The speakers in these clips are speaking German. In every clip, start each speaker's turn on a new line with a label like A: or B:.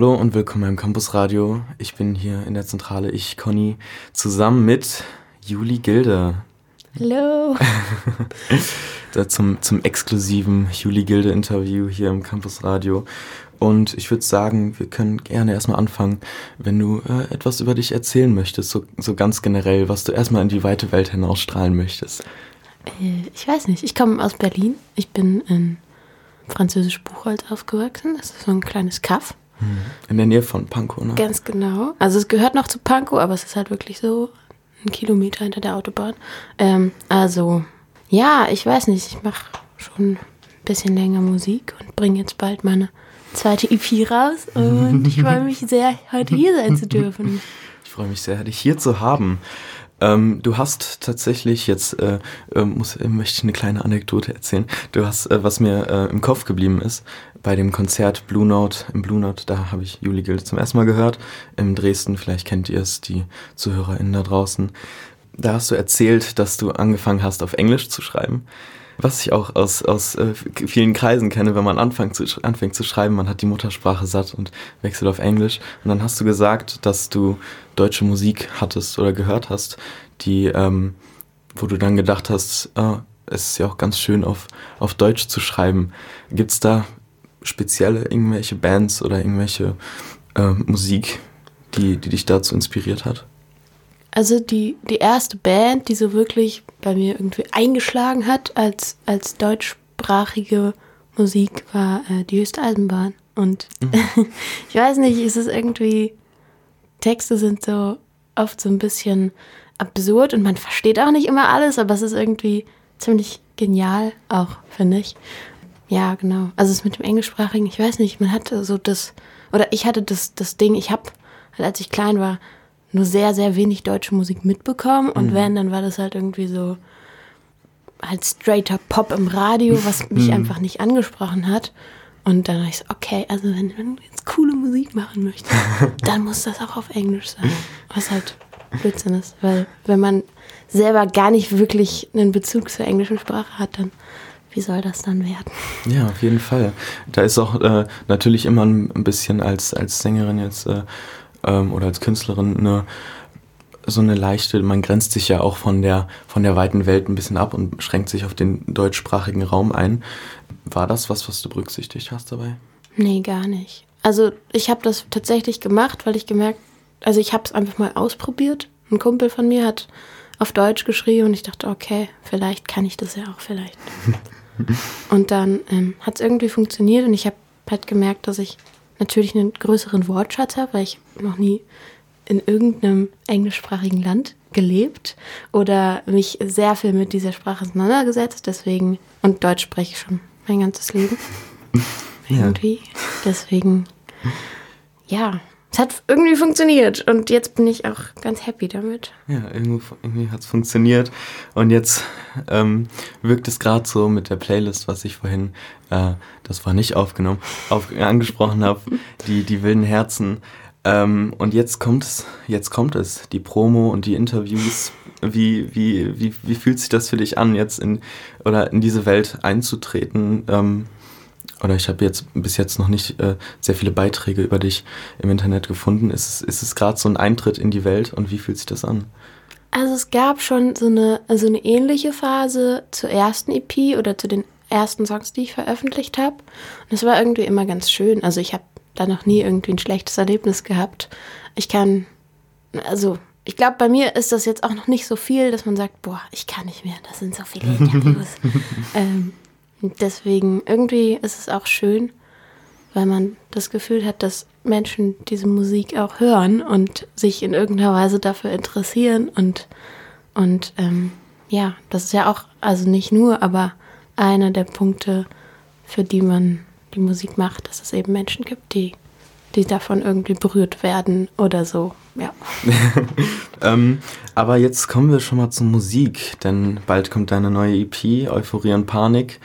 A: Hallo und willkommen beim Campus Radio. Ich bin hier in der Zentrale, ich, Conny, zusammen mit Juli Gilde.
B: Hallo.
A: zum, zum exklusiven Juli Gilde Interview hier im Campus Radio. Und ich würde sagen, wir können gerne erstmal anfangen, wenn du äh, etwas über dich erzählen möchtest, so, so ganz generell, was du erstmal in die weite Welt hinausstrahlen möchtest.
B: Äh, ich weiß nicht, ich komme aus Berlin. Ich bin in Französisch Buchholz aufgewachsen. Das ist so ein kleines Kaff.
A: In der Nähe von Pankow, ne?
B: Ganz genau. Also es gehört noch zu Pankow, aber es ist halt wirklich so ein Kilometer hinter der Autobahn. Ähm, also, ja, ich weiß nicht, ich mache schon ein bisschen länger Musik und bringe jetzt bald meine zweite EP raus und ich freue mich sehr, heute hier sein zu dürfen.
A: Ich freue mich sehr, dich hier zu haben. Ähm, du hast tatsächlich jetzt, äh, äh, muss, äh, möchte ich eine kleine Anekdote erzählen. Du hast, äh, was mir äh, im Kopf geblieben ist, bei dem Konzert Blue Note, im Blue Note, da habe ich Juli Gilde zum ersten Mal gehört, in Dresden, vielleicht kennt ihr es, die ZuhörerInnen da draußen. Da hast du erzählt, dass du angefangen hast, auf Englisch zu schreiben. Was ich auch aus, aus äh, vielen Kreisen kenne, wenn man anfängt zu, anfängt zu schreiben, man hat die Muttersprache satt und wechselt auf Englisch. Und dann hast du gesagt, dass du deutsche Musik hattest oder gehört hast, die, ähm, wo du dann gedacht hast, ah, es ist ja auch ganz schön auf, auf Deutsch zu schreiben. Gibt es da spezielle irgendwelche Bands oder irgendwelche äh, Musik, die, die dich dazu inspiriert hat?
B: Also die, die erste Band, die so wirklich bei mir irgendwie eingeschlagen hat als, als deutschsprachige Musik, war äh, die höchste Eisenbahn. Und mhm. ich weiß nicht, ist es irgendwie, Texte sind so oft so ein bisschen absurd und man versteht auch nicht immer alles, aber es ist irgendwie ziemlich genial auch, finde ich. Ja, genau. Also es mit dem Englischsprachigen, ich weiß nicht, man hatte so das, oder ich hatte das, das Ding, ich habe, als ich klein war, nur sehr, sehr wenig deutsche Musik mitbekommen. Und mhm. wenn, dann war das halt irgendwie so halt straighter Pop im Radio, was mich mhm. einfach nicht angesprochen hat. Und dann habe ich so, okay, also wenn man jetzt coole Musik machen möchte, dann muss das auch auf Englisch sein. Was halt Blödsinn ist, weil wenn man selber gar nicht wirklich einen Bezug zur englischen Sprache hat, dann wie soll das dann werden?
A: Ja, auf jeden Fall. Da ist auch äh, natürlich immer ein bisschen als, als Sängerin jetzt äh, ähm, oder als Künstlerin eine so eine leichte, man grenzt sich ja auch von der, von der weiten Welt ein bisschen ab und schränkt sich auf den deutschsprachigen Raum ein. War das was, was du berücksichtigt hast dabei?
B: Nee, gar nicht. Also ich habe das tatsächlich gemacht, weil ich gemerkt, also ich habe es einfach mal ausprobiert. Ein Kumpel von mir hat auf Deutsch geschrieben und ich dachte, okay, vielleicht kann ich das ja auch vielleicht. und dann ähm, hat es irgendwie funktioniert und ich habe halt gemerkt, dass ich natürlich einen größeren Wortschatz habe, weil ich noch nie in irgendeinem englischsprachigen Land gelebt oder mich sehr viel mit dieser Sprache auseinandergesetzt. Deswegen, und Deutsch spreche ich schon mein ganzes Leben. Ja. Irgendwie. Deswegen, ja, es hat irgendwie funktioniert und jetzt bin ich auch ganz happy damit.
A: Ja, irgendwie, irgendwie hat es funktioniert und jetzt ähm, wirkt es gerade so mit der Playlist, was ich vorhin, äh, das war nicht aufgenommen, auf, angesprochen habe, die, die wilden Herzen. Ähm, und jetzt kommt es, jetzt kommt es, die Promo und die Interviews. Wie, wie, wie, wie fühlt sich das für dich an, jetzt in oder in diese Welt einzutreten? Ähm, oder ich habe jetzt bis jetzt noch nicht äh, sehr viele Beiträge über dich im Internet gefunden. Ist es, ist es gerade so ein Eintritt in die Welt und wie fühlt sich das an?
B: Also es gab schon so eine, also eine ähnliche Phase zur ersten EP oder zu den ersten Songs, die ich veröffentlicht habe. Und es war irgendwie immer ganz schön. Also ich habe da noch nie irgendwie ein schlechtes Erlebnis gehabt. Ich kann, also ich glaube, bei mir ist das jetzt auch noch nicht so viel, dass man sagt, boah, ich kann nicht mehr, das sind so viele Interviews. ähm, deswegen, irgendwie ist es auch schön, weil man das Gefühl hat, dass Menschen diese Musik auch hören und sich in irgendeiner Weise dafür interessieren und, und ähm, ja, das ist ja auch, also nicht nur, aber einer der Punkte, für die man die Musik macht, dass es eben Menschen gibt, die, die davon irgendwie berührt werden oder so, ja.
A: ähm, aber jetzt kommen wir schon mal zur Musik, denn bald kommt deine neue EP, Euphorie und Panik.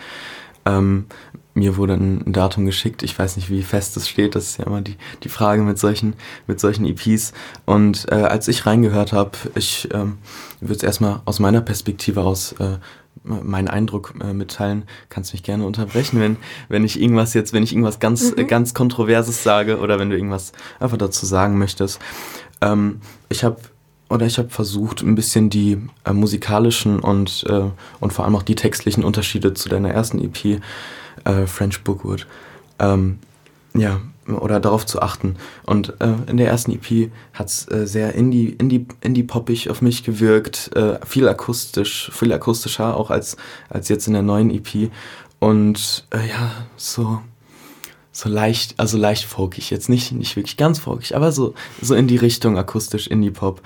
A: Ähm, mir wurde ein Datum geschickt. Ich weiß nicht, wie fest es steht. Das ist ja immer die, die Frage mit solchen, mit solchen EPs. Und äh, als ich reingehört habe, ich ähm, würde es erstmal aus meiner Perspektive aus äh, meinen Eindruck äh, mitteilen. Kannst mich gerne unterbrechen, wenn, wenn ich irgendwas jetzt, wenn ich irgendwas ganz, mhm. ganz Kontroverses sage oder wenn du irgendwas einfach dazu sagen möchtest. Ähm, ich habe oder ich habe versucht, ein bisschen die äh, musikalischen und, äh, und vor allem auch die textlichen Unterschiede zu deiner ersten EP, äh, French Bookwood, ähm, ja, oder darauf zu achten. Und äh, in der ersten EP hat es äh, sehr indie, indie, indie-poppig auf mich gewirkt, äh, viel akustisch, viel akustischer auch als, als jetzt in der neuen EP. Und äh, ja, so, so leicht, also leicht folkig, jetzt nicht, nicht wirklich ganz folkig, aber so, so in die Richtung akustisch Indie-Pop.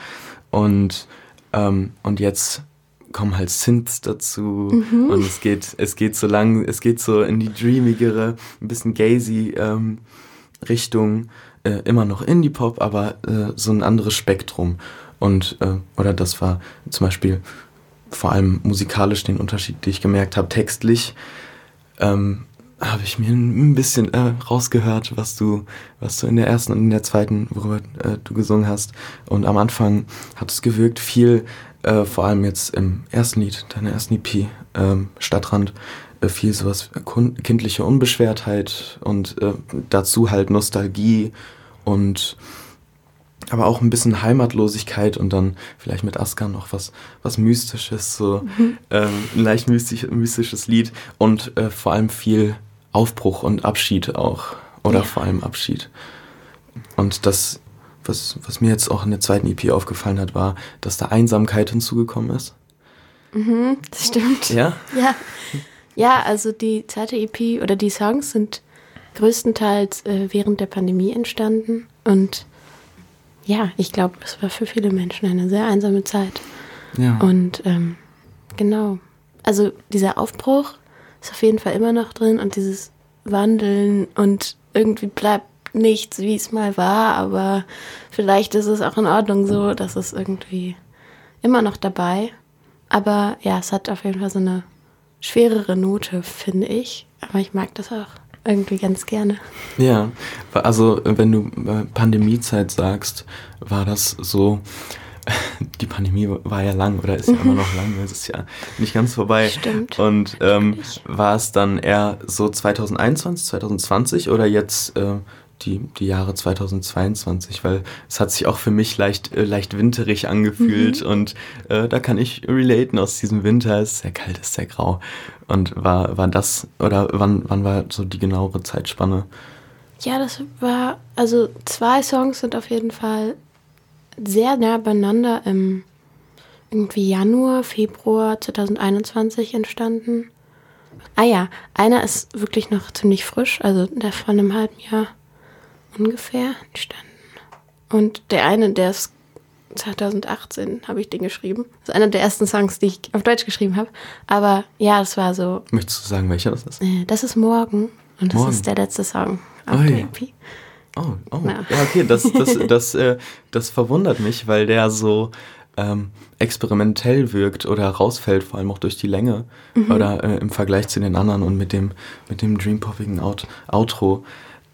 A: Und, ähm, und jetzt kommen halt Synths dazu mhm. und es geht, es geht so lang, es geht so in die dreamigere, ein bisschen gazy ähm, Richtung, äh, immer noch Indie-Pop, aber äh, so ein anderes Spektrum. Und, äh, oder das war zum Beispiel vor allem musikalisch den Unterschied, den ich gemerkt habe, textlich. Ähm, habe ich mir ein bisschen äh, rausgehört, was du, was du in der ersten und in der zweiten, worüber äh, du gesungen hast. Und am Anfang hat es gewirkt viel, äh, vor allem jetzt im ersten Lied, deiner ersten EP, ähm, Stadtrand, viel sowas kindliche Unbeschwertheit und äh, dazu halt Nostalgie und aber auch ein bisschen Heimatlosigkeit und dann vielleicht mit Aska noch was, was Mystisches, so mhm. ähm, ein leicht mystisch, mystisches Lied und äh, vor allem viel Aufbruch und Abschied auch. Oder ja. vor allem Abschied. Und das, was, was mir jetzt auch in der zweiten EP aufgefallen hat, war, dass da Einsamkeit hinzugekommen ist.
B: Mhm, das stimmt.
A: Ja?
B: Ja. Ja, also die zweite EP oder die Songs sind größtenteils äh, während der Pandemie entstanden. Und ja, ich glaube, es war für viele Menschen eine sehr einsame Zeit. Ja. Und ähm, genau. Also dieser Aufbruch ist auf jeden Fall immer noch drin und dieses Wandeln und irgendwie bleibt nichts, wie es mal war, aber vielleicht ist es auch in Ordnung so, dass es irgendwie immer noch dabei. Aber ja, es hat auf jeden Fall so eine schwerere Note, finde ich. Aber ich mag das auch irgendwie ganz gerne.
A: Ja, also wenn du äh, Pandemiezeit sagst, war das so, die Pandemie war ja lang oder ist ja immer noch lang, es ist ja nicht ganz vorbei.
B: Stimmt.
A: Und ähm, war es dann eher so 2021, 2020 oder jetzt äh, die, die Jahre 2022, weil es hat sich auch für mich leicht, äh, leicht winterig angefühlt mhm. und äh, da kann ich relaten aus diesem Winter. Es ist sehr kalt, es ist sehr grau. Und war, war das, oder wann, wann war so die genauere Zeitspanne?
B: Ja, das war, also zwei Songs sind auf jeden Fall sehr nah beieinander im irgendwie Januar, Februar 2021 entstanden. Ah ja, einer ist wirklich noch ziemlich frisch, also der von einem halben Jahr ungefähr entstanden. Und der eine, der ist 2018 habe ich den geschrieben. Das ist einer der ersten Songs, die ich auf Deutsch geschrieben habe. Aber ja, das war so.
A: Möchtest du sagen, welcher das ist?
B: Äh, das ist Morgen. Und das Morgen. ist der letzte Song auf oh, der EP.
A: Oh, oh. Ja. ja, okay, das, das, das, äh, das verwundert mich, weil der so ähm, experimentell wirkt oder rausfällt, vor allem auch durch die Länge mhm. oder äh, im Vergleich zu den anderen und mit dem, mit dem dreampoppigen Out Outro.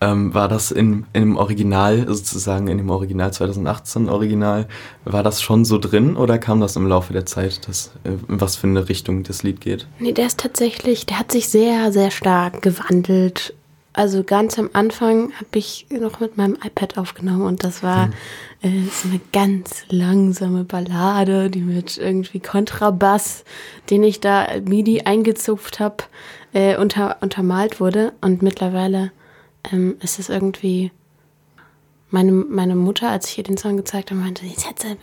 A: Ähm, war das in, in dem Original, sozusagen in dem Original 2018 Original, war das schon so drin oder kam das im Laufe der Zeit, dass, äh, was für eine Richtung das Lied geht?
B: Nee, der ist tatsächlich, der hat sich sehr, sehr stark gewandelt also ganz am Anfang habe ich noch mit meinem iPad aufgenommen und das war äh, so eine ganz langsame Ballade, die mit irgendwie Kontrabass, den ich da MIDI eingezupft habe, äh, unter, untermalt wurde. Und mittlerweile ähm, ist es irgendwie meine, meine Mutter, als ich ihr den Song gezeigt habe, meinte, jetzt hat sie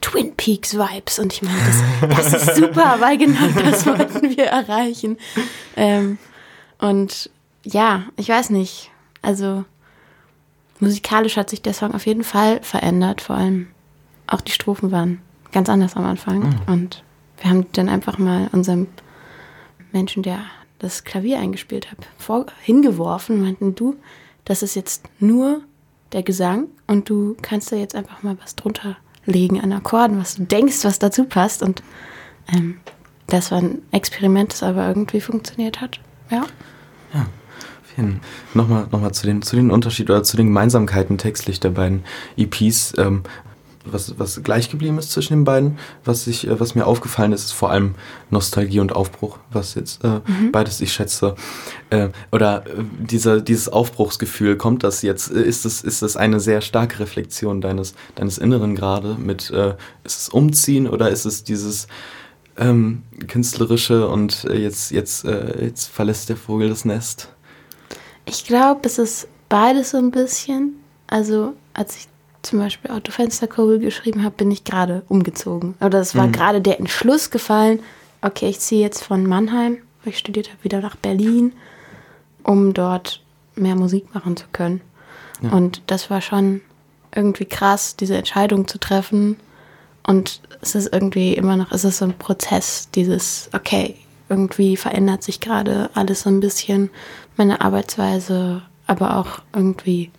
B: Twin Peaks Vibes. Und ich meinte, das, das ist super, weil genau das wollten wir erreichen. Ähm, und ja, ich weiß nicht. Also musikalisch hat sich der Song auf jeden Fall verändert. Vor allem auch die Strophen waren ganz anders am Anfang. Mhm. Und wir haben dann einfach mal unserem Menschen, der das Klavier eingespielt hat, vor, hingeworfen und meinten, du, das ist jetzt nur der Gesang und du kannst da jetzt einfach mal was drunter legen an Akkorden, was du denkst, was dazu passt. Und ähm, das war ein Experiment, das aber irgendwie funktioniert hat. Ja.
A: Ja hin. Nochmal, nochmal zu den, zu den Unterschieden oder zu den Gemeinsamkeiten textlich der beiden EPs. Ähm, was, was gleich geblieben ist zwischen den beiden. Was, ich, äh, was mir aufgefallen ist, ist vor allem Nostalgie und Aufbruch, was jetzt äh, mhm. beides ich schätze. Äh, oder äh, dieser, dieses Aufbruchsgefühl, kommt das jetzt, äh, ist das, ist das eine sehr starke Reflexion deines, deines Inneren gerade mit, äh, ist es Umziehen oder ist es dieses ähm, künstlerische und jetzt, jetzt, jetzt verlässt der Vogel das Nest?
B: Ich glaube, es ist beides so ein bisschen. Also, als ich zum Beispiel Autofensterkurbel geschrieben habe, bin ich gerade umgezogen. Oder es war mhm. gerade der Entschluss gefallen, okay, ich ziehe jetzt von Mannheim, wo ich studiert habe, wieder nach Berlin, um dort mehr Musik machen zu können. Ja. Und das war schon irgendwie krass, diese Entscheidung zu treffen. Und es ist irgendwie immer noch, es ist so ein Prozess, dieses, okay, irgendwie verändert sich gerade alles so ein bisschen, meine Arbeitsweise, aber auch irgendwie,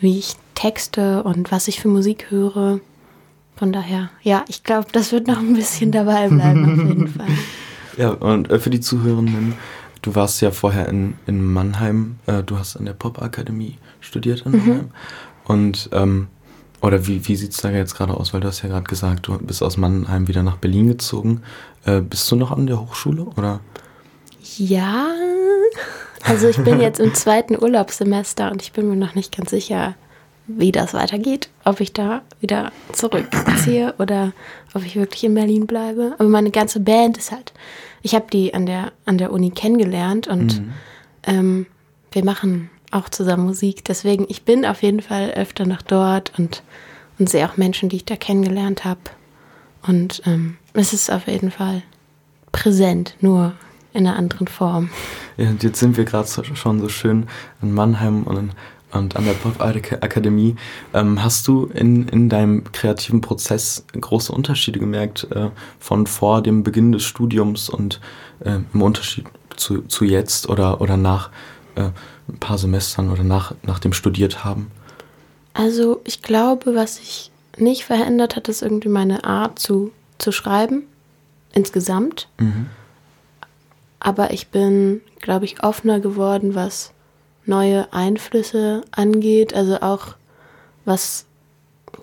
B: wie ich Texte und was ich für Musik höre. Von daher, ja, ich glaube, das wird noch ein bisschen dabei bleiben, auf jeden Fall.
A: Ja, und äh, für die Zuhörenden, du warst ja vorher in, in Mannheim, äh, du hast an der Popakademie studiert in mhm. Mannheim. Mhm. Und, ähm, oder wie, wie sieht es da jetzt gerade aus? Weil du hast ja gerade gesagt, du bist aus Mannheim wieder nach Berlin gezogen. Äh, bist du noch an der Hochschule, oder?
B: Ja, also ich bin jetzt im zweiten Urlaubssemester und ich bin mir noch nicht ganz sicher, wie das weitergeht. Ob ich da wieder zurückziehe oder ob ich wirklich in Berlin bleibe. Aber meine ganze Band ist halt, ich habe die an der, an der Uni kennengelernt und mhm. ähm, wir machen auch zusammen Musik. Deswegen, ich bin auf jeden Fall öfter noch dort und, und sehe auch Menschen, die ich da kennengelernt habe. Und ähm, es ist auf jeden Fall präsent, nur in einer anderen Form.
A: Ja, und jetzt sind wir gerade schon so schön in Mannheim und, und an der Pop-Akademie. Ähm, hast du in, in deinem kreativen Prozess große Unterschiede gemerkt äh, von vor dem Beginn des Studiums und äh, im Unterschied zu, zu jetzt oder, oder nach äh, ein paar Semestern oder nach, nach dem Studiert haben?
B: Also ich glaube, was sich nicht verändert hat, ist irgendwie meine Art zu, zu schreiben insgesamt. Mhm. Aber ich bin, glaube ich, offener geworden, was neue Einflüsse angeht, also auch was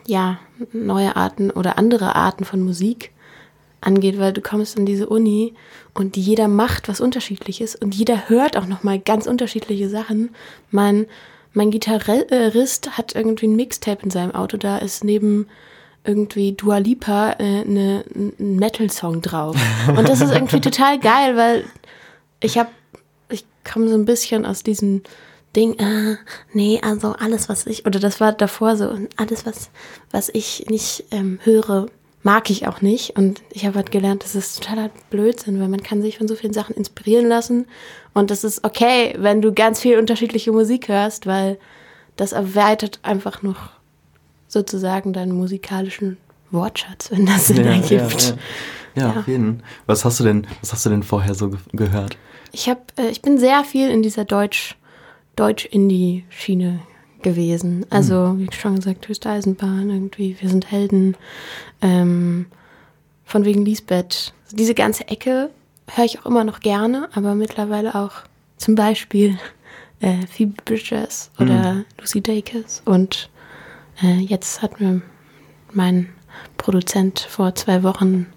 B: ja neue Arten oder andere Arten von Musik angeht, weil du kommst in diese Uni und jeder macht was Unterschiedliches und jeder hört auch noch mal ganz unterschiedliche Sachen. Mein mein Gitarrist hat irgendwie ein Mixtape in seinem Auto, da ist neben irgendwie Dua Lipa äh, ne, ein Metal-Song drauf. Und das ist irgendwie total geil, weil ich habe, ich komme so ein bisschen aus diesem Ding, äh, nee, also alles, was ich, oder das war davor so, alles, was, was ich nicht ähm, höre, mag ich auch nicht. Und ich habe halt gelernt, das ist totaler Blödsinn, weil man kann sich von so vielen Sachen inspirieren lassen. Und das ist okay, wenn du ganz viel unterschiedliche Musik hörst, weil das erweitert einfach noch sozusagen deinen musikalischen Wortschatz, wenn das Sinn ja, ergibt.
A: Ja, ja. ja, auf jeden. Was hast du denn, was hast du denn vorher so ge gehört?
B: Ich habe, äh, ich bin sehr viel in dieser Deutsch, Deutsch-Indie-Schiene gewesen. Also, hm. wie schon gesagt, Höchste Eisenbahn, irgendwie, wir sind Helden. Ähm, von wegen Lisbeth. Diese ganze Ecke höre ich auch immer noch gerne, aber mittlerweile auch zum Beispiel äh, Phoebe Bridges oder hm. Lucy Dacus. Und äh, jetzt hat mir mein Produzent vor zwei Wochen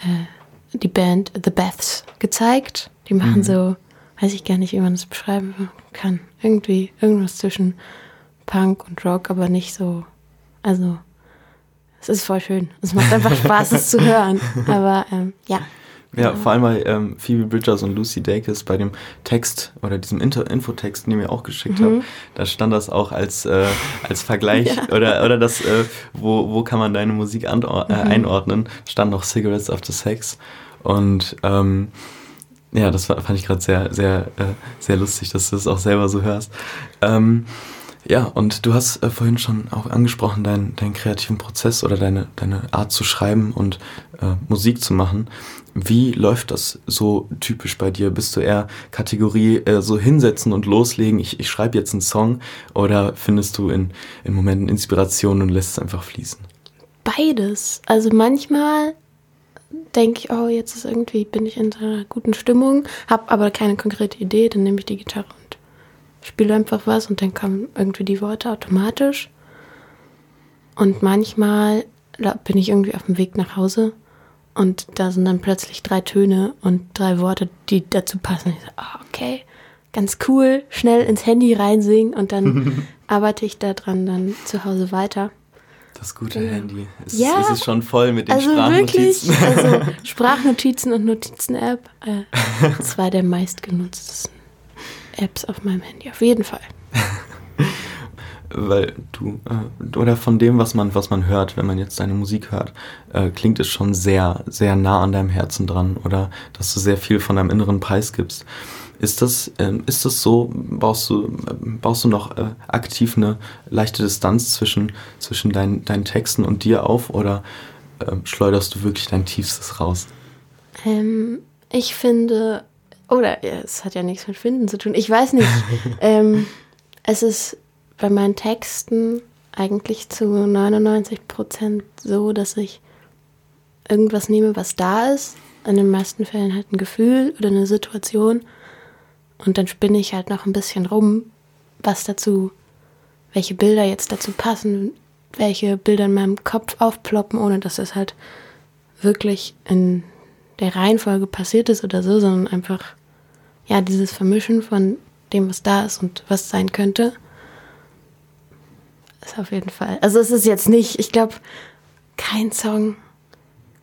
B: äh, die Band The Baths gezeigt. Die machen mhm. so, weiß ich gar nicht, wie man das beschreiben kann. Irgendwie irgendwas zwischen Punk und Rock, aber nicht so. Also, es ist voll schön. Es macht einfach Spaß, es zu hören. Aber ähm, ja.
A: Ja, vor allem bei ähm, Phoebe Bridgers und Lucy Dacus bei dem Text oder diesem Inter Infotext, den ihr mir auch geschickt mhm. habt, da stand das auch als, äh, als Vergleich ja. oder, oder das, äh, wo, wo kann man deine Musik äh, mhm. einordnen, stand noch Cigarettes After Sex. Und ähm, ja, das fand ich gerade sehr, sehr, äh, sehr lustig, dass du das auch selber so hörst. Ähm, ja, und du hast äh, vorhin schon auch angesprochen, deinen dein kreativen Prozess oder deine, deine Art zu schreiben und äh, Musik zu machen. Wie läuft das so typisch bei dir? Bist du eher Kategorie äh, so hinsetzen und loslegen, ich, ich schreibe jetzt einen Song oder findest du in, in Momenten Inspiration und lässt es einfach fließen?
B: Beides. Also manchmal denke ich, oh, jetzt ist irgendwie, bin ich in so einer guten Stimmung, habe aber keine konkrete Idee, dann nehme ich die Gitarre und spiele einfach was und dann kommen irgendwie die Worte automatisch. Und manchmal bin ich irgendwie auf dem Weg nach Hause und da sind dann plötzlich drei Töne und drei Worte, die dazu passen. Ich so, oh, okay, ganz cool, schnell ins Handy reinsingen und dann arbeite ich daran dann zu Hause weiter.
A: Das gute ja. Handy. Es, ja, es ist schon voll mit den also Sprachnotizen.
B: Wirklich, also Sprachnotizen und Notizen-App, äh, zwei der meistgenutzten Apps auf meinem Handy, auf jeden Fall.
A: Weil du, äh, oder von dem, was man, was man hört, wenn man jetzt deine Musik hört, äh, klingt es schon sehr, sehr nah an deinem Herzen dran oder dass du sehr viel von deinem inneren Preis gibst. Ist das, ähm, ist das so, baust du, baust du noch äh, aktiv eine leichte Distanz zwischen, zwischen dein, deinen Texten und dir auf oder äh, schleuderst du wirklich dein Tiefstes raus?
B: Ähm, ich finde, oder ja, es hat ja nichts mit Finden zu tun, ich weiß nicht. ähm, es ist bei meinen Texten eigentlich zu 99 Prozent so, dass ich irgendwas nehme, was da ist. In den meisten Fällen halt ein Gefühl oder eine Situation und dann spinne ich halt noch ein bisschen rum, was dazu, welche Bilder jetzt dazu passen, welche Bilder in meinem Kopf aufploppen, ohne dass das halt wirklich in der Reihenfolge passiert ist oder so, sondern einfach, ja, dieses Vermischen von dem, was da ist und was sein könnte. Ist auf jeden Fall. Also es ist jetzt nicht, ich glaube, kein Song.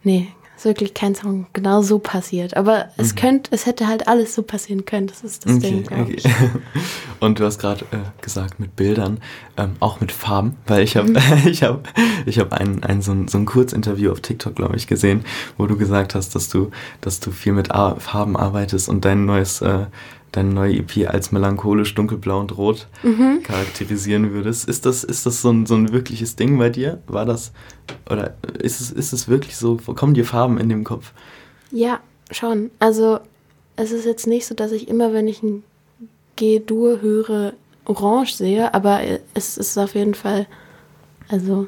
B: Nee, ist wirklich kein Song genau so passiert. Aber es mhm. könnte, es hätte halt alles so passieren können. Das ist das okay, Ding, glaube ich.
A: Und du hast gerade äh, gesagt mit Bildern, ähm, auch mit Farben, weil ich habe, mhm. ich habe, ich habe ein, ein so ein, so ein Kurzinterview auf TikTok, glaube ich, gesehen, wo du gesagt hast, dass du, dass du viel mit Ar Farben arbeitest und dein neues äh, deine neue EP als melancholisch dunkelblau und rot mhm. charakterisieren würdest. Ist das, ist das so ein, so ein wirkliches Ding bei dir? War das, oder ist es, ist es wirklich so, kommen dir Farben in dem Kopf?
B: Ja, schon. Also es ist jetzt nicht so, dass ich immer, wenn ich ein G-Dur höre, orange sehe, aber es ist auf jeden Fall, also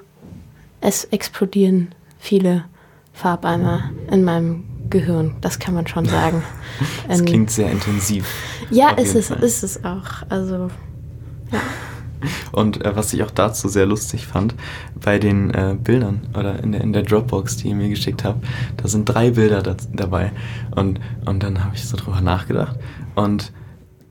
B: es explodieren viele Farbeimer in meinem Gehirn, das kann man schon sagen.
A: das ähm, klingt sehr intensiv.
B: Ja, ist es, ist es auch. Also, ja.
A: Und äh, was ich auch dazu sehr lustig fand, bei den äh, Bildern oder in der, in der Dropbox, die ihr mir geschickt habt, da sind drei Bilder da, dabei. Und, und dann habe ich so drüber nachgedacht. Und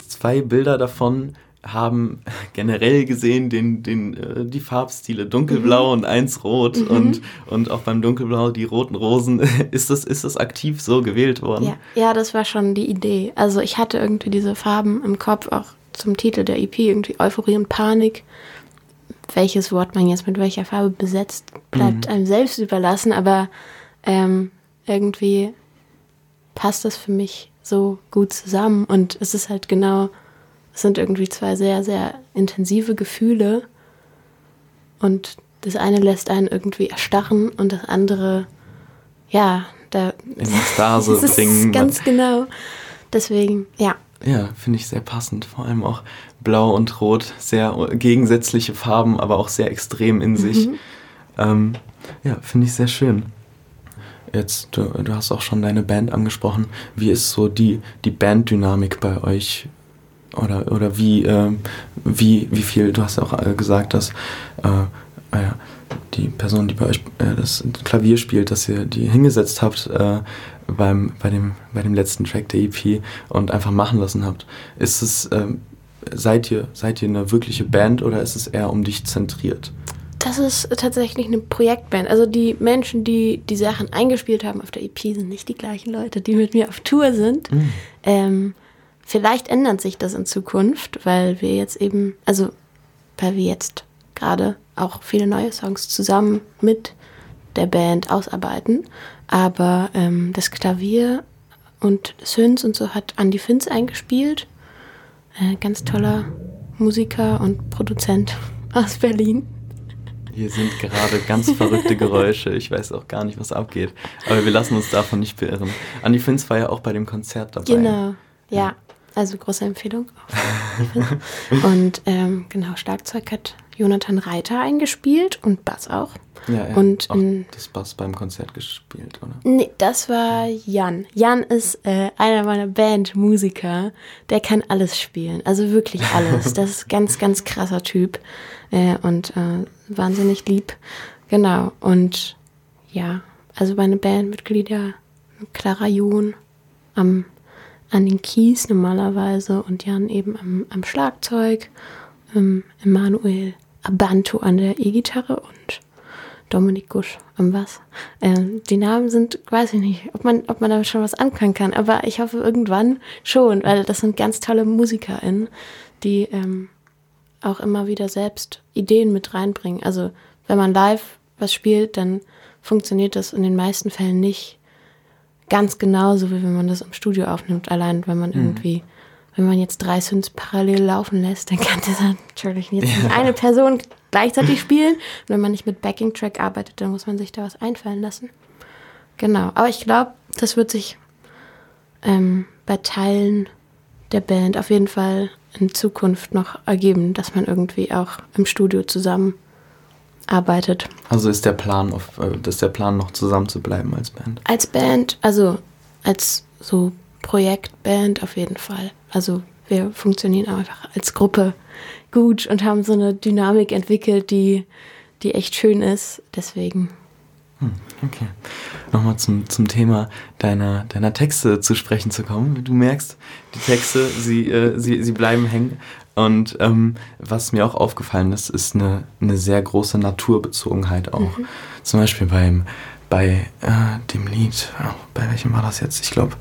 A: zwei Bilder davon haben generell gesehen den, den, äh, die Farbstile dunkelblau mhm. und eins rot mhm. und, und auch beim dunkelblau die roten Rosen. Ist das, ist das aktiv so gewählt worden?
B: Ja. ja, das war schon die Idee. Also ich hatte irgendwie diese Farben im Kopf, auch zum Titel der EP, irgendwie Euphorie und Panik. Welches Wort man jetzt mit welcher Farbe besetzt, bleibt mhm. einem selbst überlassen, aber ähm, irgendwie passt das für mich so gut zusammen und es ist halt genau es sind irgendwie zwei sehr, sehr intensive Gefühle. Und das eine lässt einen irgendwie erstarren und das andere, ja, da.
A: In Ekstase bringen.
B: Ganz genau. Deswegen, ja.
A: Ja, finde ich sehr passend. Vor allem auch Blau und Rot, sehr gegensätzliche Farben, aber auch sehr extrem in sich. Mhm. Ähm, ja, finde ich sehr schön. Jetzt, du, du, hast auch schon deine Band angesprochen. Wie ist so die, die Banddynamik bei euch? Oder, oder wie, äh, wie, wie viel, du hast ja auch äh, gesagt, dass äh, äh, die Person, die bei euch äh, das Klavier spielt, dass ihr die hingesetzt habt äh, beim, bei, dem, bei dem letzten Track der EP und einfach machen lassen habt. Ist es, ähm, seid, ihr, seid ihr eine wirkliche Band oder ist es eher um dich zentriert?
B: Das ist tatsächlich eine Projektband. Also die Menschen, die die Sachen eingespielt haben auf der EP, sind nicht die gleichen Leute, die mit mir auf Tour sind. Mhm. Ähm, Vielleicht ändert sich das in Zukunft, weil wir jetzt eben, also weil wir jetzt gerade auch viele neue Songs zusammen mit der Band ausarbeiten. Aber ähm, das Klavier und Synths und so hat Andy Finz eingespielt. Äh, ganz toller Musiker und Produzent aus Berlin.
A: Hier sind gerade ganz verrückte Geräusche. Ich weiß auch gar nicht, was abgeht. Aber wir lassen uns davon nicht beirren. Andy Finz war ja auch bei dem Konzert dabei.
B: Genau, ja. Also große Empfehlung. Und ähm, genau, Schlagzeug hat Jonathan Reiter eingespielt und Bass auch.
A: Ja, ja.
B: Und
A: auch
B: in-
A: das Bass beim Konzert gespielt, oder?
B: Nee, das war Jan. Jan ist äh, einer meiner Bandmusiker. Der kann alles spielen. Also wirklich alles. Das ist ganz, ganz krasser Typ. Äh, und äh, wahnsinnig lieb. Genau. Und ja, also meine Bandmitglieder, Clara John am, an den Keys normalerweise und Jan eben am, am Schlagzeug, ähm, Emanuel Abanto an der E-Gitarre und Dominik Gusch am Bass. Ähm, die Namen sind, weiß ich nicht, ob man, ob man damit schon was anfangen kann, aber ich hoffe irgendwann schon, weil das sind ganz tolle MusikerInnen, die ähm, auch immer wieder selbst Ideen mit reinbringen. Also wenn man live was spielt, dann funktioniert das in den meisten Fällen nicht ganz genauso, wie wenn man das im Studio aufnimmt. Allein wenn man irgendwie, wenn man jetzt drei Synths parallel laufen lässt, dann kann das natürlich jetzt nicht eine Person gleichzeitig spielen. Und wenn man nicht mit Backing-Track arbeitet, dann muss man sich da was einfallen lassen. Genau. Aber ich glaube, das wird sich ähm, bei Teilen der Band auf jeden Fall in Zukunft noch ergeben, dass man irgendwie auch im Studio zusammen arbeitet.
A: Also ist der Plan, auf, äh, ist der Plan noch zusammen zu bleiben als Band?
B: Als Band, also als so Projektband auf jeden Fall. Also wir funktionieren einfach als Gruppe gut und haben so eine Dynamik entwickelt, die, die echt schön ist. Deswegen.
A: Hm, okay. Nochmal zum, zum Thema deiner, deiner Texte zu sprechen zu kommen. Du merkst, die Texte, sie, äh, sie, sie bleiben hängen. Und ähm, was mir auch aufgefallen ist, ist eine, eine sehr große Naturbezogenheit auch. Zum Beispiel beim, bei äh, dem Lied, oh, bei welchem war das jetzt? Ich glaube,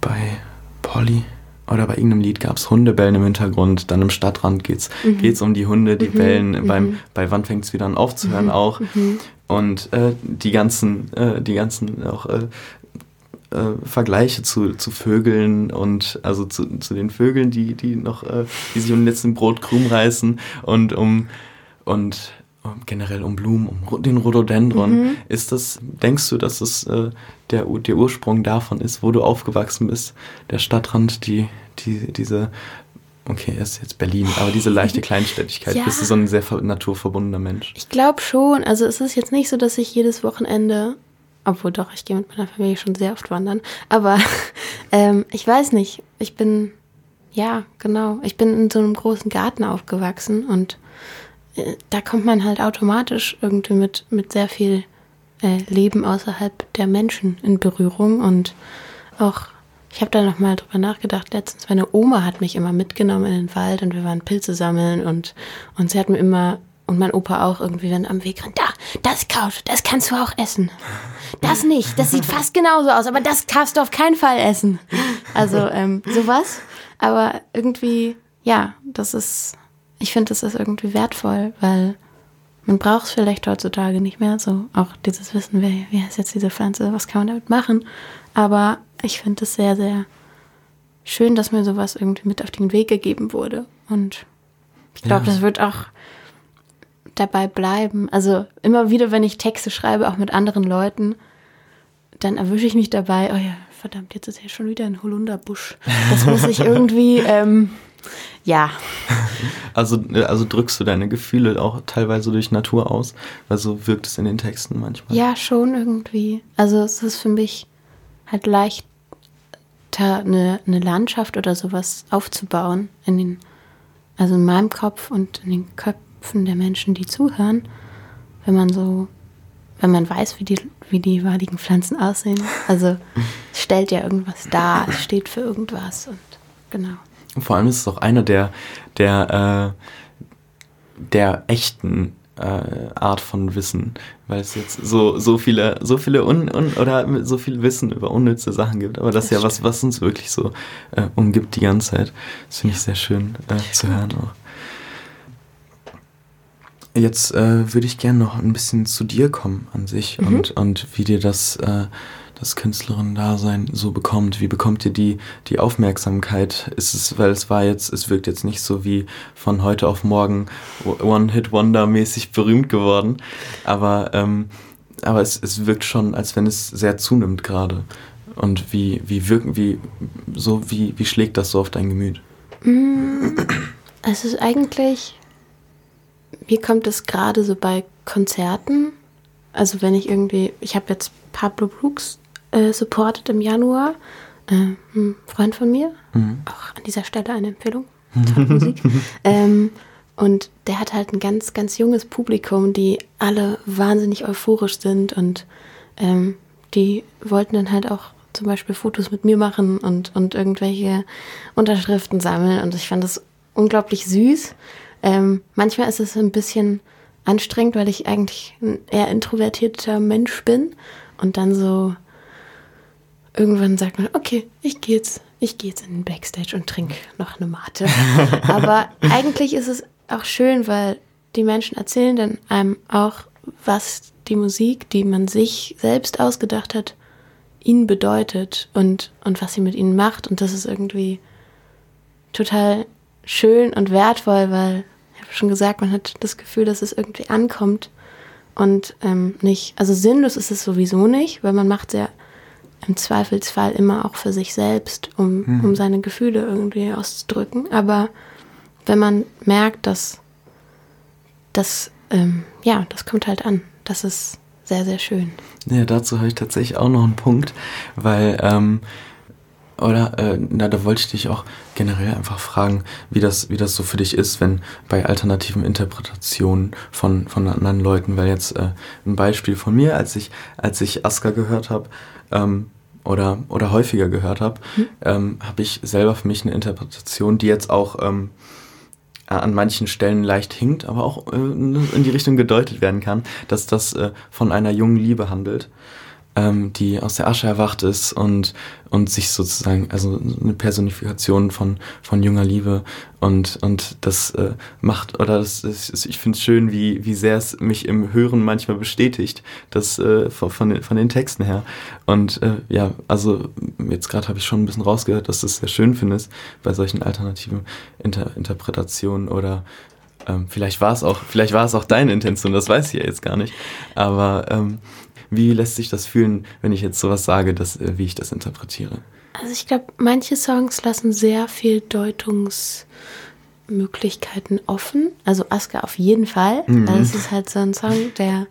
A: bei Polly oder bei irgendeinem Lied gab es Hundebellen im Hintergrund. Dann im Stadtrand geht's geht's um die Hunde, die bellen. Beim, bei Wann fängt's wieder an aufzuhören auch. Und äh, die ganzen, äh, die ganzen auch äh, äh, Vergleiche zu, zu Vögeln und also zu, zu den Vögeln, die, die noch, äh, die sich um den letzten Brotkrumm reißen und um und um, generell um Blumen, um den Rhododendron. Ist das, denkst du, dass es äh, der, der Ursprung davon ist, wo du aufgewachsen bist? Der Stadtrand, die, die, diese, okay, er ist jetzt Berlin, aber diese leichte Kleinstädtigkeit.
B: Ja.
A: Bist du so ein sehr ver- naturverbundener Mensch?
B: Ich glaube schon. Also es ist jetzt nicht so, dass ich jedes Wochenende, obwohl doch, ich gehe mit meiner Familie schon sehr oft wandern. Aber ähm, ich weiß nicht. Ich bin, ja, genau. Ich bin in so einem großen Garten aufgewachsen und äh, da kommt man halt automatisch irgendwie mit, mit sehr viel äh, Leben außerhalb der Menschen in Berührung und auch ich habe da noch mal drüber nachgedacht. Letztens meine Oma hat mich immer mitgenommen in den Wald und wir waren Pilze sammeln und und sie hat mir immer und mein Opa auch irgendwie dann am Weg da das Kraut, das kannst du auch essen. Das nicht, das sieht fast genauso aus, aber das darfst du auf keinen Fall essen. Also ähm, sowas. Aber irgendwie ja, das ist ich finde, das ist irgendwie wertvoll, weil man braucht es vielleicht heutzutage nicht mehr, so auch dieses Wissen, wie, wie heißt jetzt diese Pflanze, was kann man damit machen. Aber ich finde es sehr, sehr schön, dass mir sowas irgendwie mit auf den Weg gegeben wurde. Und ich glaube,
A: Ja.
B: das wird auch dabei bleiben. Also immer wieder, wenn ich Texte schreibe, auch mit anderen Leuten, dann erwische ich mich dabei, oh ja, verdammt, jetzt ist hier schon wieder ein Holunderbusch. Das muss ich irgendwie, ähm, ja,
A: Also, also drückst du deine Gefühle auch teilweise durch Natur aus, weil so wirkt es in den Texten manchmal.
B: Ja, schon irgendwie. Also es ist für mich halt leichter, eine, eine Landschaft oder sowas aufzubauen in den, also in meinem Kopf und in den Köpfen der Menschen, die zuhören, wenn man so, wenn man weiß, wie die, wie die jeweiligen Pflanzen aussehen. Also es stellt ja irgendwas dar, es steht für irgendwas und genau.
A: Und vor allem ist es auch einer der, der, äh, der echten äh, Art von Wissen, weil es jetzt so, so viele, so viele un, un, oder so viel Wissen über unnütze Sachen gibt. Aber das ist ja was, was uns wirklich so äh, umgibt die ganze Zeit. Das finde ich sehr schön äh, zu hören auch. Jetzt äh, würde ich gerne noch ein bisschen zu dir kommen an sich und, und wie dir das, äh, das Künstlerin-Dasein so bekommt. Wie bekommt ihr die, die Aufmerksamkeit? Ist es, weil es war jetzt, es wirkt jetzt nicht so wie von heute auf morgen One-Hit-Wonder-mäßig berühmt geworden, aber, ähm, aber es, es wirkt schon, als wenn es sehr zunimmt gerade. Und wie, wie wirken, wie, so, wie, wie schlägt das so auf dein Gemüt?
B: Es ist eigentlich mir kommt es gerade so bei Konzerten, also wenn ich irgendwie, ich habe jetzt Pablo Brooks äh, supported im Januar, äh, ein Freund von mir, mhm. auch an dieser Stelle eine Empfehlung, Musik. ähm, und der hat halt ein ganz, ganz junges Publikum, die alle wahnsinnig euphorisch sind und ähm, die wollten dann halt auch zum Beispiel Fotos mit mir machen und, und irgendwelche Unterschriften sammeln. Und ich fand das unglaublich süß. Ähm, manchmal ist es ein bisschen anstrengend, weil ich eigentlich ein eher introvertierter Mensch bin. Und dann so irgendwann sagt man, okay, ich gehe jetzt, ich gehe jetzt in den Backstage und trinke noch eine Mate. Aber eigentlich ist es auch schön, weil die Menschen erzählen dann einem auch, was die Musik, die man sich selbst ausgedacht hat, ihnen bedeutet und, und was sie mit ihnen macht. Und das ist irgendwie total schön und wertvoll, weil, ich habe schon gesagt, man hat das Gefühl, dass es irgendwie ankommt und ähm, nicht, also sinnlos ist es sowieso nicht, weil man macht ja im Zweifelsfall immer auch für sich selbst, um, hm. um seine Gefühle irgendwie auszudrücken. Aber wenn man merkt, dass das, ähm, ja, das kommt halt an. Das ist sehr, sehr schön.
A: Ja, dazu habe ich tatsächlich auch noch einen Punkt, weil, ähm, oder, äh, na, da wollte ich dich auch generell einfach fragen, wie das, wie das so für dich ist, wenn bei alternativen Interpretationen von, von anderen Leuten, weil jetzt äh, ein Beispiel von mir, als ich, als ich Aska gehört habe, ähm, oder, oder häufiger gehört habe, mhm. ähm, habe ich selber für mich eine Interpretation, die jetzt auch ähm, äh, an manchen Stellen leicht hinkt, aber auch äh, in die Richtung gedeutet werden kann, dass das äh, von einer jungen Liebe handelt ähm, die aus der Asche erwacht ist und, und sich sozusagen, also eine Personifikation von, von junger Liebe und, und das äh, macht, oder das, ist, ich finde es schön, wie, wie sehr es mich im Hören manchmal bestätigt, das äh, von, von, den, von den Texten her. Und äh, ja, also jetzt gerade habe ich schon ein bisschen rausgehört, dass du es sehr schön findest bei solchen alternativen Inter Interpretationen oder ähm, vielleicht war es auch, vielleicht war es auch deine Intention, das weiß ich ja jetzt gar nicht. Aber ähm, wie lässt sich das fühlen, wenn ich jetzt sowas sage, dass, äh, wie ich das interpretiere?
B: Also ich glaube, manche Songs lassen sehr viel Deutungsmöglichkeiten offen. Also Aska auf jeden Fall. Mhm. Also es ist halt so ein Song, der,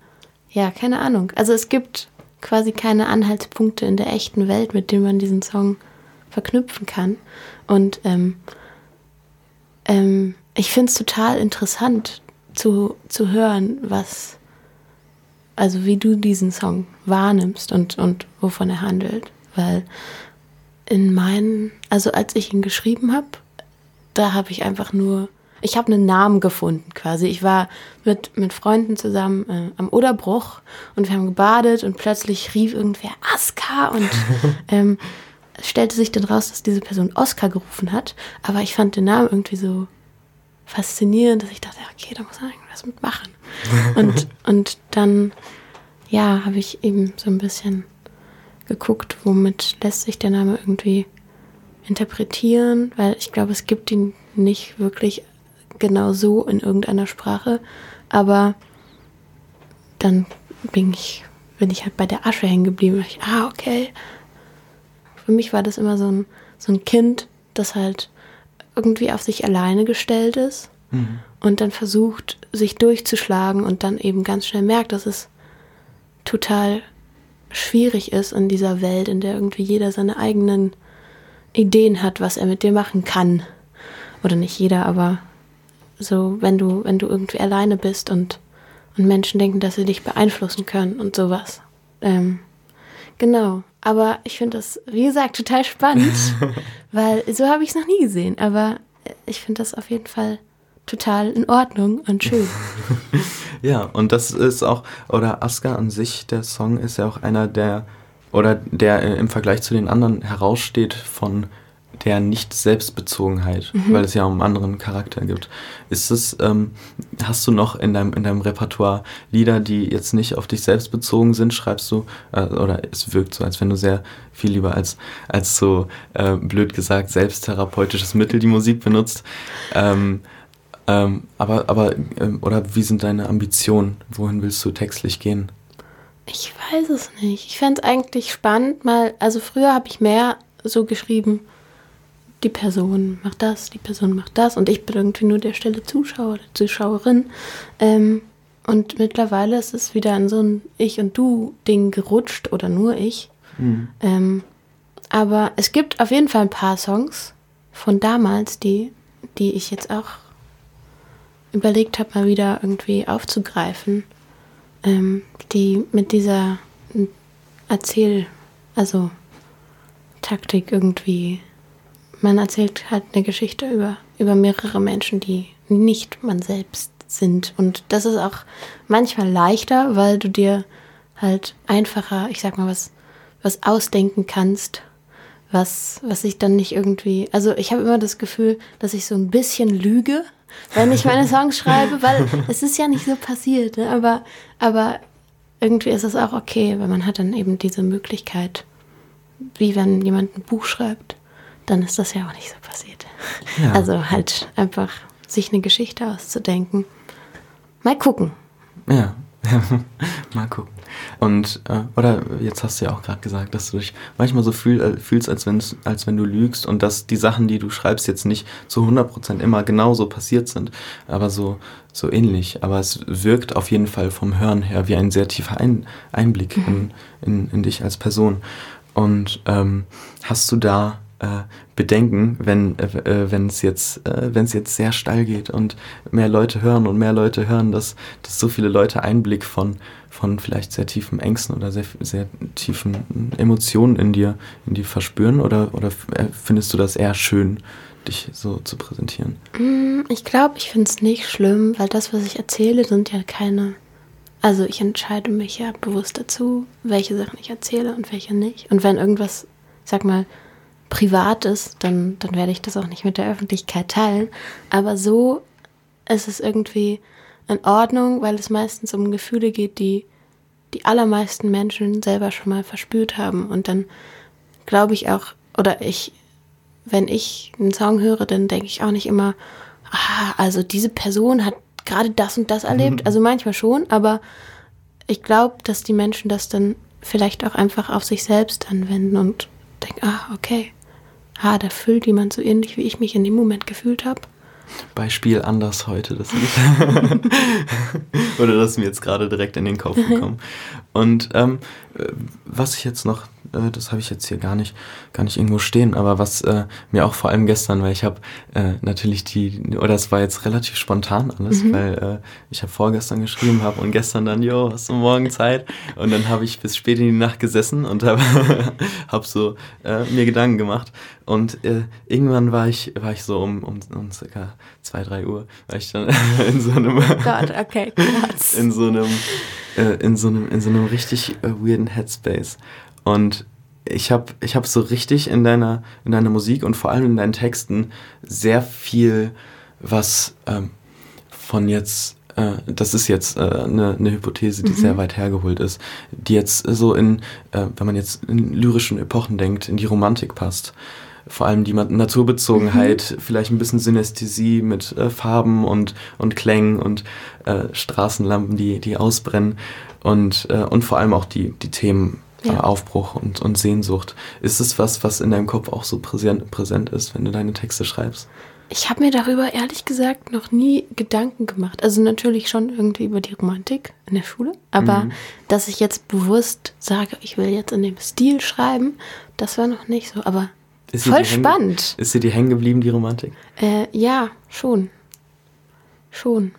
B: ja, keine Ahnung. Also es gibt quasi keine Anhaltspunkte in der echten Welt, mit denen man diesen Song verknüpfen kann. Und ähm, ähm, ich finde es total interessant zu, zu hören, was also wie du diesen Song wahrnimmst und, und wovon er handelt. Weil in meinen, also als ich ihn geschrieben habe, da habe ich einfach nur, ich habe einen Namen gefunden quasi. Ich war mit, mit Freunden zusammen äh, am Oderbruch und wir haben gebadet und plötzlich rief irgendwer Aska und ähm, es stellte sich dann raus, dass diese Person Oscar gerufen hat. Aber ich fand den Namen irgendwie so faszinierend, dass ich dachte, okay, da muss man irgendwas mitmachen. und, und dann, ja, habe ich eben so ein bisschen geguckt, womit lässt sich der Name irgendwie interpretieren, weil ich glaube, es gibt ihn nicht wirklich genau so in irgendeiner Sprache, aber dann bin ich, bin ich halt bei der Asche hängen geblieben. Ich, ah, okay. Für mich war das immer so ein, so ein Kind, das halt irgendwie auf sich alleine gestellt ist mhm. und dann versucht, sich durchzuschlagen und dann eben ganz schnell merkt, dass es total schwierig ist in dieser Welt, in der irgendwie jeder seine eigenen Ideen hat, was er mit dir machen kann. Oder nicht jeder, aber so, wenn du, wenn du irgendwie alleine bist und, und Menschen denken, dass sie dich beeinflussen können und sowas. Ähm, genau. Aber ich finde das, wie gesagt, total spannend, weil so habe ich es noch nie gesehen. Aber ich finde das auf jeden Fall total in Ordnung und schön.
A: ja, und das ist auch, oder Aska an sich, der Song ist ja auch einer der, oder der im Vergleich zu den anderen heraussteht von der Nicht-Selbstbezogenheit, mhm. weil es ja um einen anderen Charakter gibt. Ist es, ähm, hast du noch in deinem, in deinem Repertoire Lieder, die jetzt nicht auf dich selbst bezogen sind, schreibst du, äh, oder es wirkt so, als wenn du sehr viel lieber als, als so, äh, blöd gesagt, selbsttherapeutisches Mittel die Musik benutzt. Ähm, ähm, aber, aber, ähm, oder wie sind deine Ambitionen? Wohin willst du textlich gehen?
B: Ich weiß es nicht. Ich fände es eigentlich spannend, mal, also früher habe ich mehr so geschrieben, die Person macht das, die Person macht das und ich bin irgendwie nur der stille Zuschauer oder Zuschauerin. Ähm, und mittlerweile ist es wieder in so ein Ich- und Du-Ding gerutscht oder nur ich. Mhm. Ähm, aber es gibt auf jeden Fall ein paar Songs von damals, die, die ich jetzt auch überlegt habe, mal wieder irgendwie aufzugreifen, ähm, die mit dieser Erzähl, also Taktik irgendwie, man erzählt halt eine Geschichte über, über mehrere Menschen, die nicht man selbst sind. Und das ist auch manchmal leichter, weil du dir halt einfacher, ich sag mal, was, was ausdenken kannst, was, was ich dann nicht irgendwie, also ich habe immer das Gefühl, dass ich so ein bisschen lüge, wenn ich meine Songs schreibe, weil es ist ja nicht so passiert, ne? aber, aber irgendwie ist es auch okay, weil man hat dann eben diese Möglichkeit, wie wenn jemand ein Buch schreibt, dann ist das ja auch nicht so passiert. Ja. Also halt einfach sich eine Geschichte auszudenken. Mal gucken.
A: Ja, mal gucken. Und, äh, oder jetzt hast du ja auch gerade gesagt, dass du dich manchmal so fühl, äh, fühlst, als, als wenn du lügst und dass die Sachen, die du schreibst, jetzt nicht zu 100% immer genauso passiert sind, aber so, so ähnlich. Aber es wirkt auf jeden Fall vom Hören her wie ein sehr tiefer ein Einblick in, in, in dich als Person. Und ähm, hast du da bedenken, wenn äh, äh wenn es jetzt äh, wenn es jetzt sehr steil geht und mehr Leute hören und mehr Leute hören, dass dass so viele Leute Einblick von von vielleicht sehr tiefen Ängsten oder sehr sehr tiefen Emotionen in dir in dir verspüren oder oder äh, findest du das eher schön dich so zu präsentieren?
B: Mm, ich glaube, ich finde es nicht schlimm, weil das, was ich erzähle, sind ja keine also ich entscheide mich ja bewusst dazu, welche Sachen ich erzähle und welche nicht. Und wenn irgendwas, sag mal, privat ist, dann, dann werde ich das auch nicht mit der Öffentlichkeit teilen. Aber so ist es irgendwie in Ordnung, weil es meistens um Gefühle geht, die die allermeisten Menschen selber schon mal verspürt haben. Und dann glaube ich auch, oder ich, wenn ich einen Song höre, dann denke ich auch nicht immer, ah, also diese Person hat gerade das und das erlebt. Mhm. Also manchmal schon, aber ich glaube, dass die Menschen das dann vielleicht auch einfach auf sich selbst anwenden und denken, ah, okay, ah, da fühlt jemand so ähnlich, wie ich mich in dem Moment gefühlt habe.
A: Beispiel anders heute, das nicht. Oder das ist mir jetzt gerade direkt in den Kopf gekommen. Und ähm, äh, was ich jetzt noch äh, das habe ich jetzt hier gar nicht, gar nicht irgendwo stehen, aber was äh, mir auch vor allem gestern, weil ich habe äh, natürlich die, oder es war jetzt relativ spontan alles, mhm. weil äh, ich habe vorgestern geschrieben habe und gestern dann, jo, hast du morgen Zeit? Und dann habe ich bis spät in die Nacht gesessen und habe hab so äh, mir Gedanken gemacht. Und äh, irgendwann war ich, war ich so um, um, um circa zwei, drei Uhr, war ich dann in so einem, oh
B: Gott, okay, krass.
A: in so einem, äh, in so einem, in so einem richtig äh, weirden Headspace. Und ich habe ich hab so richtig in deiner, in deiner Musik und vor allem in deinen Texten sehr viel, was ähm, von jetzt, äh, das ist jetzt äh, eine, eine Hypothese, die mhm. sehr weit hergeholt ist, die jetzt so in, äh, wenn man jetzt in lyrischen Epochen denkt, in die Romantik passt. Vor allem die Naturbezogenheit, mhm. vielleicht ein bisschen Synästhesie mit äh, Farben und, und Klängen und äh, Straßenlampen, die, die ausbrennen und, äh, und vor allem auch die, die Themen ja. Aufbruch und, und Sehnsucht. Ist es was, was in deinem Kopf auch so präsent, präsent ist, wenn du deine Texte schreibst?
B: Ich habe mir darüber ehrlich gesagt noch nie Gedanken gemacht. Also natürlich schon irgendwie über die Romantik in der Schule, aber mhm. dass ich jetzt bewusst sage, ich will jetzt in dem Stil schreiben, das war noch nicht so. Aber voll spannend.
A: Ist dir die hängen geblieben, die Romantik?
B: Äh, ja, schon. Schon.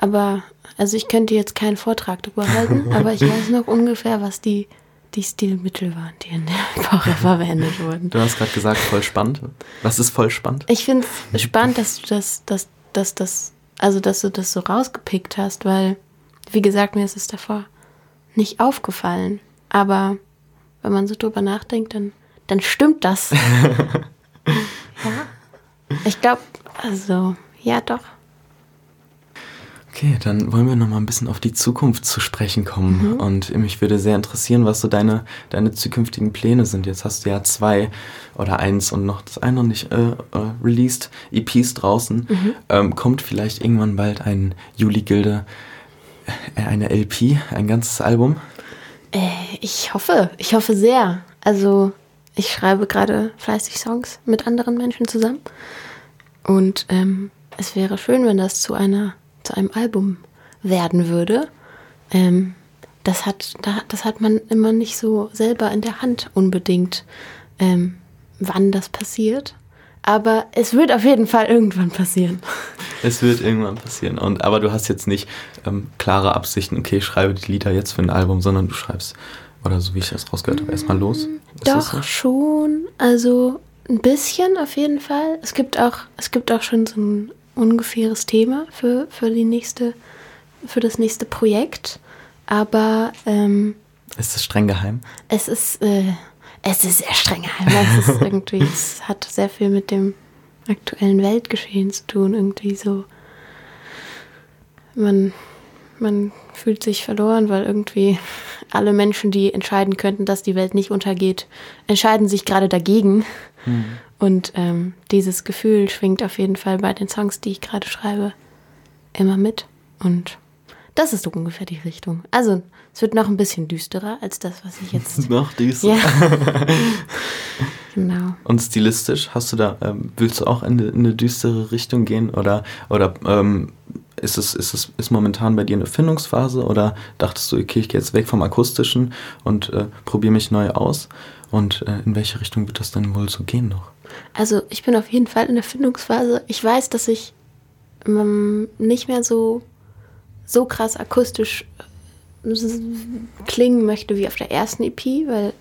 B: Aber, also ich könnte jetzt keinen Vortrag darüber halten, aber ich weiß noch ungefähr, was die, die Stilmittel waren, die in der Woche verwendet wurden.
A: Du hast gerade gesagt, voll spannend. Was ist voll spannend?
B: Ich finde es spannend, dass du das, dass, dass das, also dass du das so rausgepickt hast, weil, wie gesagt, mir ist es davor nicht aufgefallen. Aber wenn man so drüber nachdenkt, dann, dann stimmt das. ja. Ich glaube, also, ja doch.
A: Okay, dann wollen wir noch mal ein bisschen auf die Zukunft zu sprechen kommen. Mhm. Und mich würde sehr interessieren, was so deine, deine zukünftigen Pläne sind. Jetzt hast du ja zwei oder eins und noch das eine noch nicht äh, äh, released, EPs draußen. Mhm. Ähm, kommt vielleicht irgendwann bald ein Juli-Gilde, äh, eine LP, ein ganzes Album?
B: Äh, ich hoffe, ich hoffe sehr. Also ich schreibe gerade fleißig Songs mit anderen Menschen zusammen. Und ähm, es wäre schön, wenn das zu einer, zu einem Album werden würde. Ähm, das hat, das hat man immer nicht so selber in der Hand unbedingt, ähm, wann das passiert. Aber es wird auf jeden Fall irgendwann passieren.
A: Es wird irgendwann passieren. Und, aber du hast jetzt nicht ähm, klare Absichten, okay, ich schreibe die Lieder jetzt für ein Album, sondern du schreibst, oder so wie ich das rausgehört habe, erstmal los.
B: Ist Doch, so? schon. Also ein bisschen auf jeden Fall. Es gibt auch, es gibt auch schon so ein ungefähres Thema für, für die nächste, für das nächste Projekt. Aber ähm,
A: ist es streng geheim?
B: Es ist, äh, es ist sehr streng geheim. Es ist irgendwie, es hat sehr viel mit dem aktuellen Weltgeschehen zu tun. Irgendwie so, man, man fühlt sich verloren, weil irgendwie alle Menschen, die entscheiden könnten, dass die Welt nicht untergeht, entscheiden sich gerade dagegen. Mhm. Und ähm, dieses Gefühl schwingt auf jeden Fall bei den Songs, die ich gerade schreibe, immer mit. Und das ist so ungefähr die Richtung. Also, es wird noch ein bisschen düsterer als das, was ich jetzt.
A: noch düsterer. Ja. genau. Und stilistisch, hast du da, ähm, willst du auch in eine, in eine, düstere Richtung gehen? Oder, oder ähm, ist es, ist es ist momentan bei dir eine Findungsphase oder dachtest du, okay, ich gehe jetzt weg vom Akustischen und äh, probiere mich neu aus? Und äh, in welche Richtung wird das dann wohl so gehen noch?
B: Also ich bin auf jeden Fall in der Findungsphase. Ich weiß, dass ich ähm, nicht mehr so, so krass akustisch äh, klingen möchte wie auf der ersten EP, weil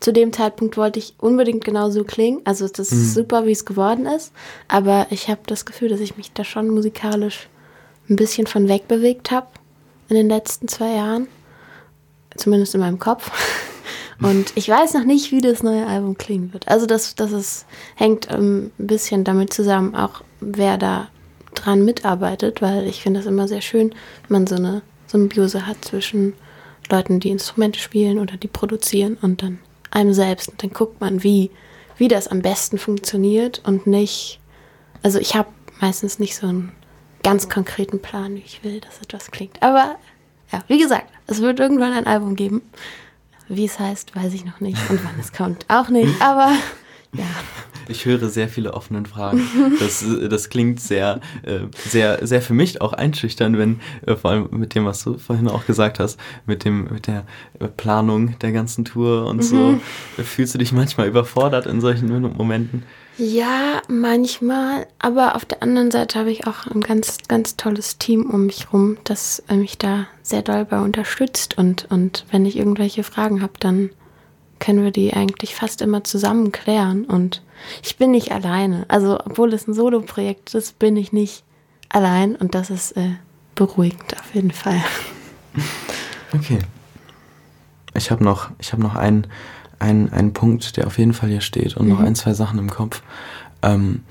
B: zu dem Zeitpunkt wollte ich unbedingt genauso klingen. Also das ist mhm. super, wie es geworden ist. Aber ich habe das Gefühl, dass ich mich da schon musikalisch ein bisschen von wegbewegt habe in den letzten zwei Jahren. Zumindest in meinem Kopf. Und ich weiß noch nicht, wie das neue Album klingen wird. Also das, das ist, hängt ähm, ein bisschen damit zusammen, auch wer da dran mitarbeitet, weil ich finde das immer sehr schön, wenn man so eine Symbiose hat zwischen Leuten, die Instrumente spielen oder die produzieren und dann einem selbst. Und dann guckt man, wie, wie das am besten funktioniert und nicht. Also ich habe meistens nicht so einen ganz konkreten Plan, wie ich will, dass etwas klingt. Aber ja, wie gesagt, es wird irgendwann ein Album geben. Wie es heißt, weiß ich noch nicht. Und wann es kommt, auch nicht. Aber ja.
A: Ich höre sehr viele offene Fragen. Das, das klingt sehr, äh, sehr, sehr für mich auch einschüchtern, wenn, äh, vor allem mit dem, was du vorhin auch gesagt hast, mit dem, mit der Planung der ganzen Tour und mhm. so. Fühlst du dich manchmal überfordert in solchen Momenten?
B: Ja, manchmal, aber auf der anderen Seite habe ich auch ein ganz, ganz tolles Team um mich rum, das mich da sehr doll bei unterstützt und, und wenn ich irgendwelche Fragen habe, dann können wir die eigentlich fast immer zusammen klären und ich bin nicht alleine. Also, obwohl es ein Solo-Projekt ist, bin ich nicht allein und das ist äh, beruhigend auf jeden Fall.
A: Okay. Ich habe noch, ich habe noch einen ein, ein Punkt, der auf jeden Fall hier steht und mhm. noch ein, zwei Sachen im Kopf. Ähm,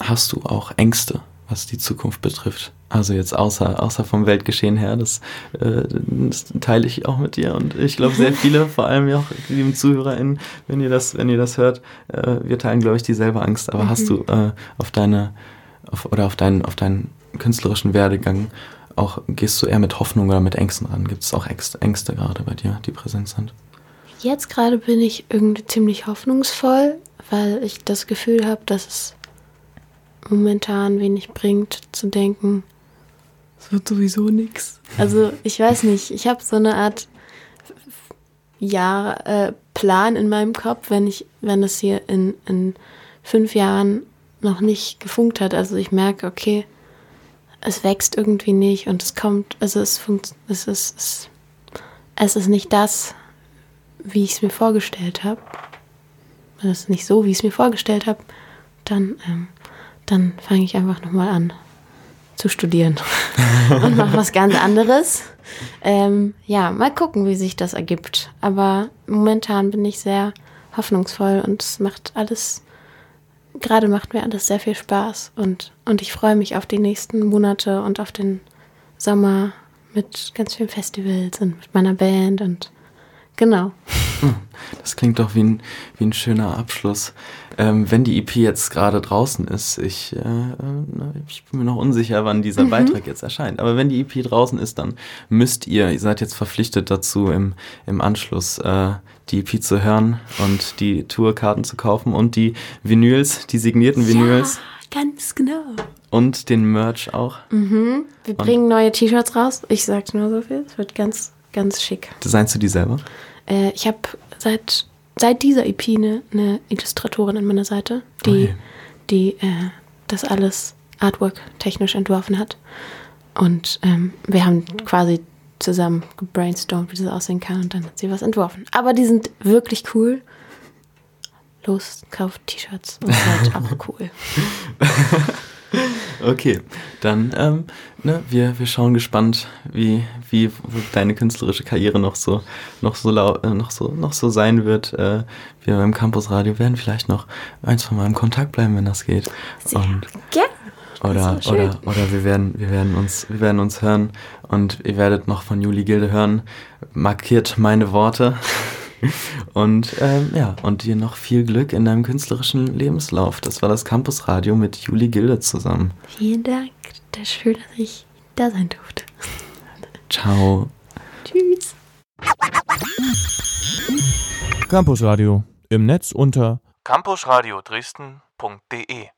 A: hast du auch Ängste, was die Zukunft betrifft? Also jetzt außer, außer vom Weltgeschehen her, das, äh, das teile ich auch mit dir und ich glaube sehr viele, vor allem auch die lieben ZuhörerInnen, wenn ihr das, wenn ihr das hört, äh, wir teilen glaube ich dieselbe Angst, aber mhm. hast du äh, auf deine auf, oder auf deinen, auf deinen künstlerischen Werdegang auch, gehst du eher mit Hoffnung oder mit Ängsten ran? Gibt es auch Ängste, Ängste gerade bei dir, die präsent sind?
B: Jetzt gerade bin ich irgendwie ziemlich hoffnungsvoll, weil ich das Gefühl habe, dass es momentan wenig bringt zu denken, es wird sowieso nichts. Also ich weiß nicht, ich habe so eine Art Jahr, äh, Plan in meinem Kopf, wenn ich, wenn es hier in, in fünf Jahren noch nicht gefunkt hat. Also ich merke, okay, es wächst irgendwie nicht und es kommt, also es funkt, es ist, es, es ist nicht das, wie ich es mir vorgestellt habe, wenn es nicht so, wie ich es mir vorgestellt habe, dann, ähm, dann fange ich einfach nochmal an zu studieren und mache was ganz anderes. Ähm, ja, mal gucken, wie sich das ergibt. Aber momentan bin ich sehr hoffnungsvoll und es macht alles, gerade macht mir alles sehr viel Spaß und, und ich freue mich auf die nächsten Monate und auf den Sommer mit ganz vielen Festivals und mit meiner Band und Genau.
A: Das klingt doch wie ein, wie ein schöner Abschluss. Ähm, wenn die EP jetzt gerade draußen ist, ich, äh, äh ich bin mir noch unsicher, wann dieser mhm. Beitrag jetzt erscheint, aber wenn die EP draußen ist, dann müsst ihr, ihr seid jetzt verpflichtet dazu, im, im Anschluss äh, die EP zu hören und die Tourkarten zu kaufen und die Vinyls, die signierten Vinyls.
B: Ja, ganz genau.
A: Und den Merch auch.
B: Mhm. Wir bringen und neue T-Shirts raus. Ich sag's nur so viel. Es wird ganz, ganz schick.
A: Designst du die selber?
B: Äh, ich habe seit, seit dieser EP eine, eine, Illustratorin an meiner Seite, die, oh die äh, das alles Artwork technisch entworfen hat. Und ähm, wir haben quasi zusammen gebrainstormt, wie das aussehen kann und dann hat sie was entworfen. Aber die sind wirklich cool. Los, kauft T-Shirts und seid auch cool.
A: Okay, dann ähm, ne, wir, wir schauen gespannt, wie, wie deine künstlerische Karriere noch so noch so äh, noch so noch so sein wird. Äh, wir beim Campus Radio werden vielleicht noch eins von Mal im Kontakt bleiben, wenn das geht.
B: Sehr und, gerne.
A: Oder, oder, oder wir werden, wir werden uns, wir werden uns hören und ihr werdet noch von Juli Gilde hören. Markiert meine Worte. Und ähm, ja, und dir noch viel Glück in deinem künstlerischen Lebenslauf. Das war das Campusradio mit Juli Gilde zusammen.
B: Vielen Dank. Das ist schön, dass ich da sein durfte.
A: Ciao.
B: Tschüss.
C: Campusradio im Netz unter
D: campusradio Dresden.de